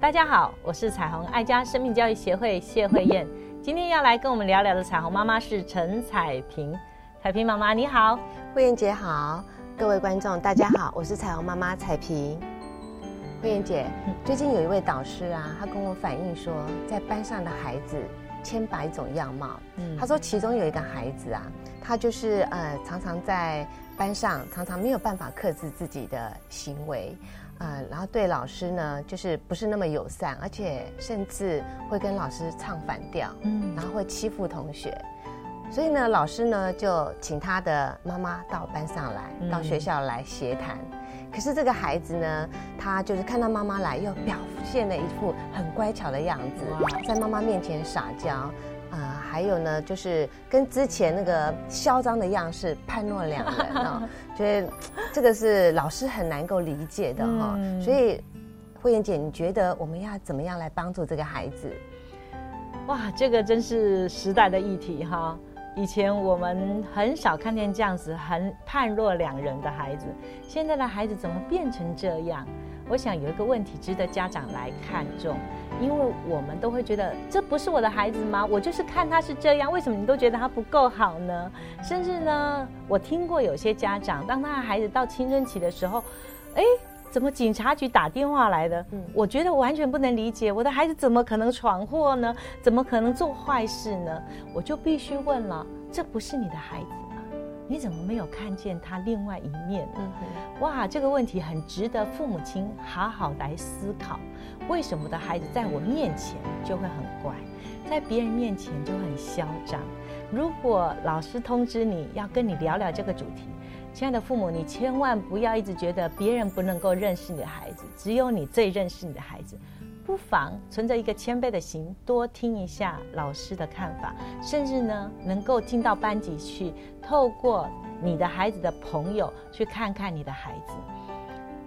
大家好，我是彩虹爱家生命教育协会谢慧燕。今天要来跟我们聊聊的彩虹妈妈是陈彩萍。彩萍妈妈你好，慧燕姐好，各位观众大家好，我是彩虹妈妈彩萍。慧燕姐，最近有一位导师啊，他跟我反映说，在班上的孩子千百种样貌。嗯，他说其中有一个孩子啊，他就是呃常常在班上常常没有办法克制自己的行为。呃，然后对老师呢，就是不是那么友善，而且甚至会跟老师唱反调，嗯，然后会欺负同学，所以呢，老师呢就请他的妈妈到班上来，到学校来协谈。可是这个孩子呢，他就是看到妈妈来，又表现了一副很乖巧的样子，在妈妈面前撒娇。啊，还有呢，就是跟之前那个嚣张的样式判若两人啊，觉得这个是老师很难够理解的哈。所以，慧妍姐，你觉得我们要怎么样来帮助这个孩子？哇，这个真是时代的议题哈。以前我们很少看见这样子很判若两人的孩子，现在的孩子怎么变成这样？我想有一个问题值得家长来看重，因为我们都会觉得这不是我的孩子吗？我就是看他是这样，为什么你都觉得他不够好呢？甚至呢，我听过有些家长，当他的孩子到青春期的时候，哎，怎么警察局打电话来的？我觉得完全不能理解，我的孩子怎么可能闯祸呢？怎么可能做坏事呢？我就必须问了，这不是你的孩子。你怎么没有看见他另外一面呢？哇，这个问题很值得父母亲好好来思考。为什么的孩子在我面前就会很乖，在别人面前就很嚣张？如果老师通知你要跟你聊聊这个主题，亲爱的父母，你千万不要一直觉得别人不能够认识你的孩子，只有你最认识你的孩子。不妨存着一个谦卑的心，多听一下老师的看法，甚至呢，能够进到班级去，透过你的孩子的朋友去看看你的孩子，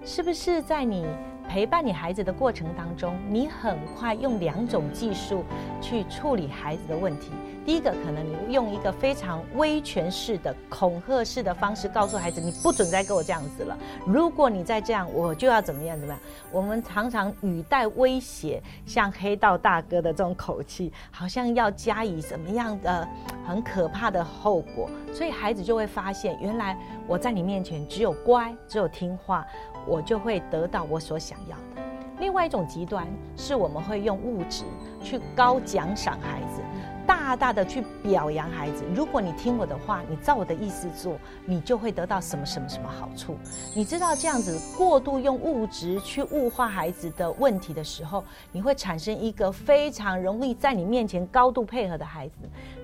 是不是在你。陪伴你孩子的过程当中，你很快用两种技术去处理孩子的问题。第一个，可能你用一个非常威权式的、恐吓式的方式告诉孩子：“你不准再跟我这样子了。如果你再这样，我就要怎么样怎么样。”我们常常语带威胁，像黑道大哥的这种口气，好像要加以什么样的很可怕的后果，所以孩子就会发现，原来我在你面前只有乖，只有听话。我就会得到我所想要的。另外一种极端是我们会用物质去高奖赏孩子。大大的去表扬孩子。如果你听我的话，你照我的意思做，你就会得到什么什么什么好处。你知道这样子过度用物质去物化孩子的问题的时候，你会产生一个非常容易在你面前高度配合的孩子。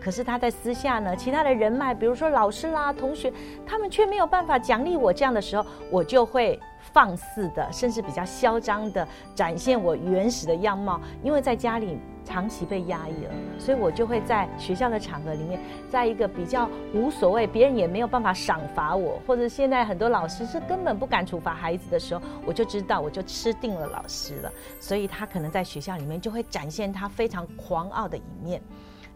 可是他在私下呢，其他的人脉，比如说老师啦、同学，他们却没有办法奖励我。这样的时候，我就会放肆的，甚至比较嚣张的展现我原始的样貌，因为在家里。长期被压抑了，所以我就会在学校的场合里面，在一个比较无所谓，别人也没有办法赏罚我，或者现在很多老师是根本不敢处罚孩子的时候，我就知道我就吃定了老师了，所以他可能在学校里面就会展现他非常狂傲的一面。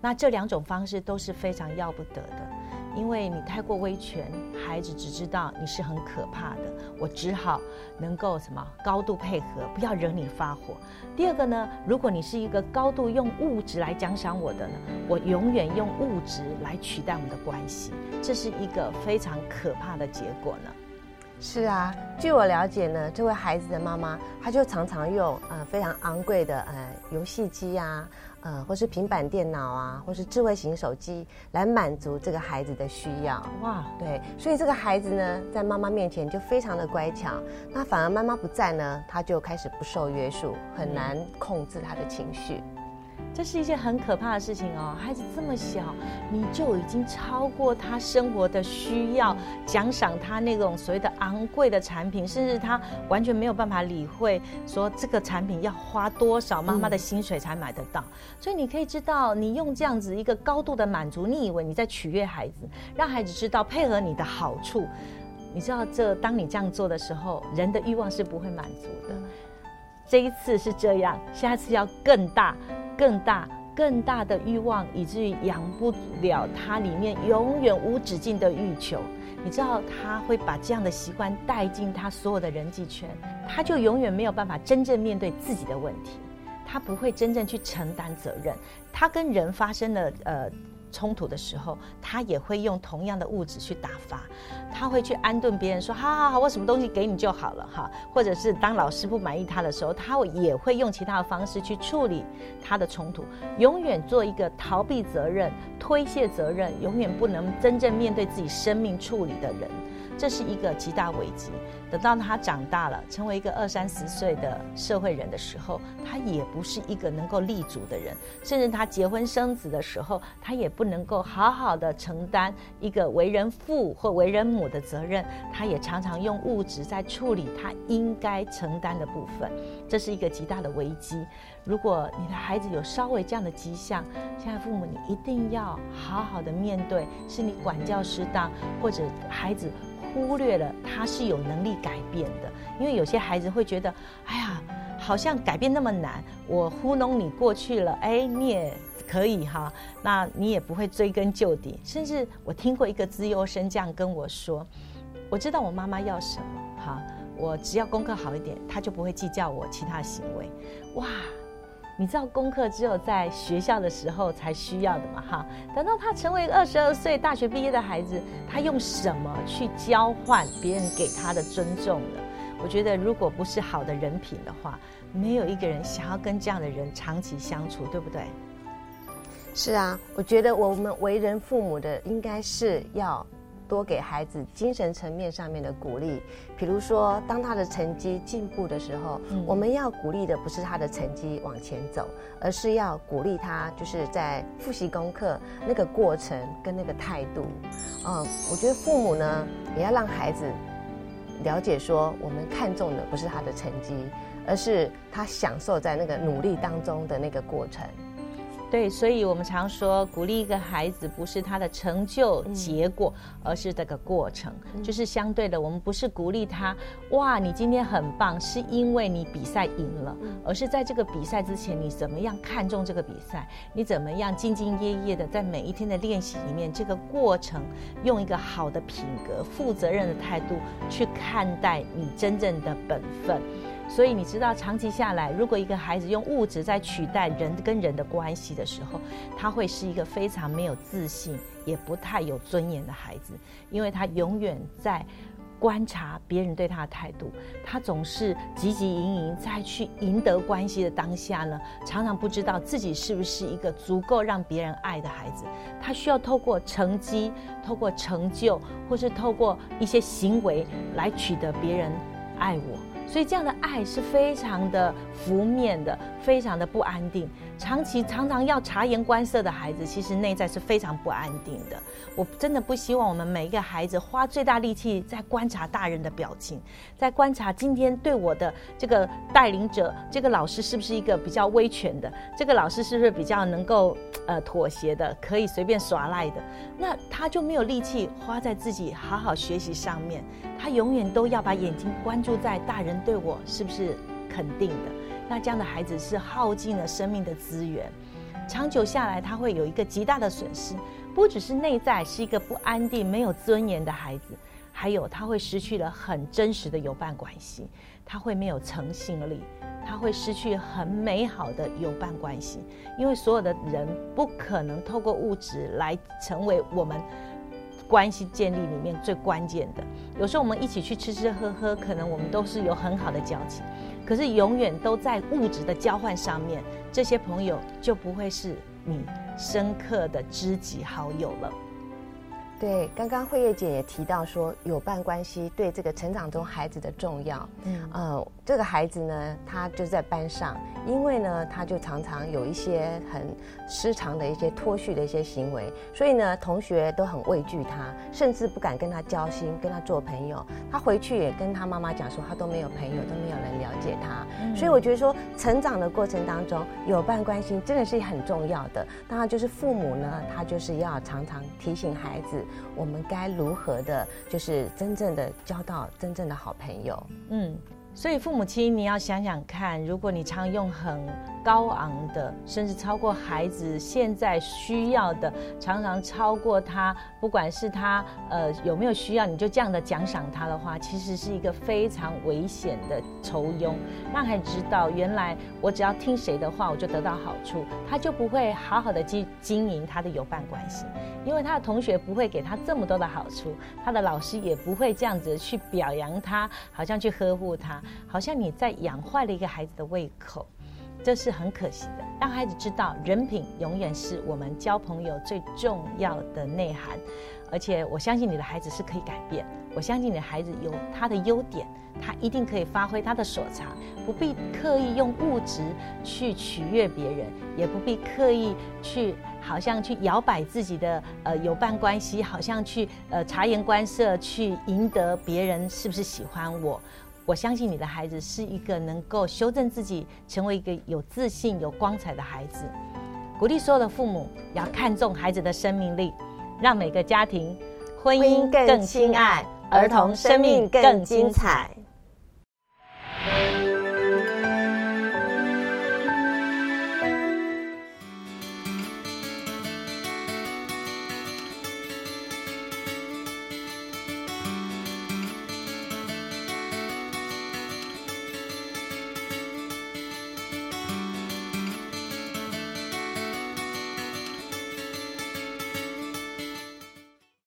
那这两种方式都是非常要不得的。因为你太过威权，孩子只知道你是很可怕的，我只好能够什么高度配合，不要惹你发火。第二个呢，如果你是一个高度用物质来奖赏我的呢，我永远用物质来取代我们的关系，这是一个非常可怕的结果呢。是啊，据我了解呢，这位孩子的妈妈，她就常常用呃非常昂贵的呃游戏机啊。呃，或是平板电脑啊，或是智慧型手机，来满足这个孩子的需要。哇，对，所以这个孩子呢，在妈妈面前就非常的乖巧，那反而妈妈不在呢，他就开始不受约束，很难控制他的情绪。这是一件很可怕的事情哦，孩子这么小，你就已经超过他生活的需要，奖赏他那种所谓的昂贵的产品，甚至他完全没有办法理会说这个产品要花多少妈妈的薪水才买得到。所以你可以知道，你用这样子一个高度的满足，你以为你在取悦孩子，让孩子知道配合你的好处。你知道，这当你这样做的时候，人的欲望是不会满足的。这一次是这样，下次要更大。更大、更大的欲望，以至于养不了他里面永远无止境的欲求。你知道他会把这样的习惯带进他所有的人际圈，他就永远没有办法真正面对自己的问题，他不会真正去承担责任，他跟人发生了呃。冲突的时候，他也会用同样的物质去打发，他会去安顿别人说：“好好好，我什么东西给你就好了哈。”或者是当老师不满意他的时候，他也会用其他的方式去处理他的冲突，永远做一个逃避责任、推卸责任，永远不能真正面对自己生命处理的人。这是一个极大危机。等到他长大了，成为一个二三十岁的社会人的时候，他也不是一个能够立足的人。甚至他结婚生子的时候，他也不能够好好的承担一个为人父或为人母的责任。他也常常用物质在处理他应该承担的部分。这是一个极大的危机。如果你的孩子有稍微这样的迹象，现在父母你一定要好好的面对，是你管教失当，或者孩子。忽略了他是有能力改变的，因为有些孩子会觉得，哎呀，好像改变那么难，我糊弄你过去了，哎，你也可以哈，那你也不会追根究底。甚至我听过一个资优生这样跟我说，我知道我妈妈要什么，哈，我只要功课好一点，他就不会计较我其他行为，哇。你知道功课只有在学校的时候才需要的嘛？哈，等到他成为二十二岁大学毕业的孩子，他用什么去交换别人给他的尊重呢？我觉得，如果不是好的人品的话，没有一个人想要跟这样的人长期相处，对不对？是啊，我觉得我们为人父母的，应该是要。多给孩子精神层面上面的鼓励，比如说，当他的成绩进步的时候，我们要鼓励的不是他的成绩往前走，而是要鼓励他就是在复习功课那个过程跟那个态度。嗯，我觉得父母呢也要让孩子了解说，我们看重的不是他的成绩，而是他享受在那个努力当中的那个过程。对，所以我们常说，鼓励一个孩子不是他的成就结果，而是这个过程。就是相对的，我们不是鼓励他，哇，你今天很棒，是因为你比赛赢了，而是在这个比赛之前，你怎么样看重这个比赛？你怎么样兢兢业业的在每一天的练习里面，这个过程，用一个好的品格、负责任的态度去看待你真正的本分。所以你知道，长期下来，如果一个孩子用物质在取代人跟人的关系的时候，他会是一个非常没有自信，也不太有尊严的孩子，因为他永远在观察别人对他的态度，他总是汲汲营营在去赢得关系的当下呢，常常不知道自己是不是一个足够让别人爱的孩子，他需要透过成绩、透过成就，或是透过一些行为来取得别人爱我。所以这样的爱是非常的浮面的，非常的不安定。长期常常要察言观色的孩子，其实内在是非常不安定的。我真的不希望我们每一个孩子花最大力气在观察大人的表情，在观察今天对我的这个带领者，这个老师是不是一个比较威权的？这个老师是不是比较能够呃妥协的，可以随便耍赖的？那他就没有力气花在自己好好学习上面。他永远都要把眼睛关注在大人对我是不是肯定的。那这样的孩子是耗尽了生命的资源，长久下来他会有一个极大的损失，不只是内在是一个不安定、没有尊严的孩子，还有他会失去了很真实的友伴关系，他会没有诚信力，他会失去很美好的友伴关系，因为所有的人不可能透过物质来成为我们关系建立里面最关键的。有时候我们一起去吃吃喝喝，可能我们都是有很好的交情。可是永远都在物质的交换上面，这些朋友就不会是你深刻的知己好友了。对，刚刚慧叶姐也提到说，有伴关系对这个成长中孩子的重要。嗯，呃，这个孩子呢，他就在班上，因为呢，他就常常有一些很失常的一些脱序的一些行为，所以呢，同学都很畏惧他，甚至不敢跟他交心，跟他做朋友。他回去也跟他妈妈讲说，他都没有朋友，都没有人了解他。所以我觉得说，成长的过程当中，有伴关心真的是很重要的。当然，就是父母呢，他就是要常常提醒孩子。我们该如何的，就是真正的交到真正的好朋友？嗯，所以父母亲，你要想想看，如果你常用很高昂的，甚至超过孩子现在需要的，常常超过他，不管是他呃有没有需要，你就这样的奖赏他的话，其实是一个非常危险的酬庸。让孩子知道，原来我只要听谁的话，我就得到好处，他就不会好好的经经营他的友伴关系，因为他的同学不会给他这么多的好处，他的老师也不会这样子去表扬他，好像去呵护他。好像你在养坏了一个孩子的胃口，这是很可惜的。让孩子知道，人品永远是我们交朋友最重要的内涵。而且我相信你的孩子是可以改变，我相信你的孩子有他的优点，他一定可以发挥他的所长，不必刻意用物质去取悦别人，也不必刻意去好像去摇摆自己的呃友伴关系，好像去呃察言观色去赢得别人是不是喜欢我。我相信你的孩子是一个能够修正自己，成为一个有自信、有光彩的孩子。鼓励所有的父母要看重孩子的生命力，让每个家庭婚姻更亲爱，儿童生命更精彩。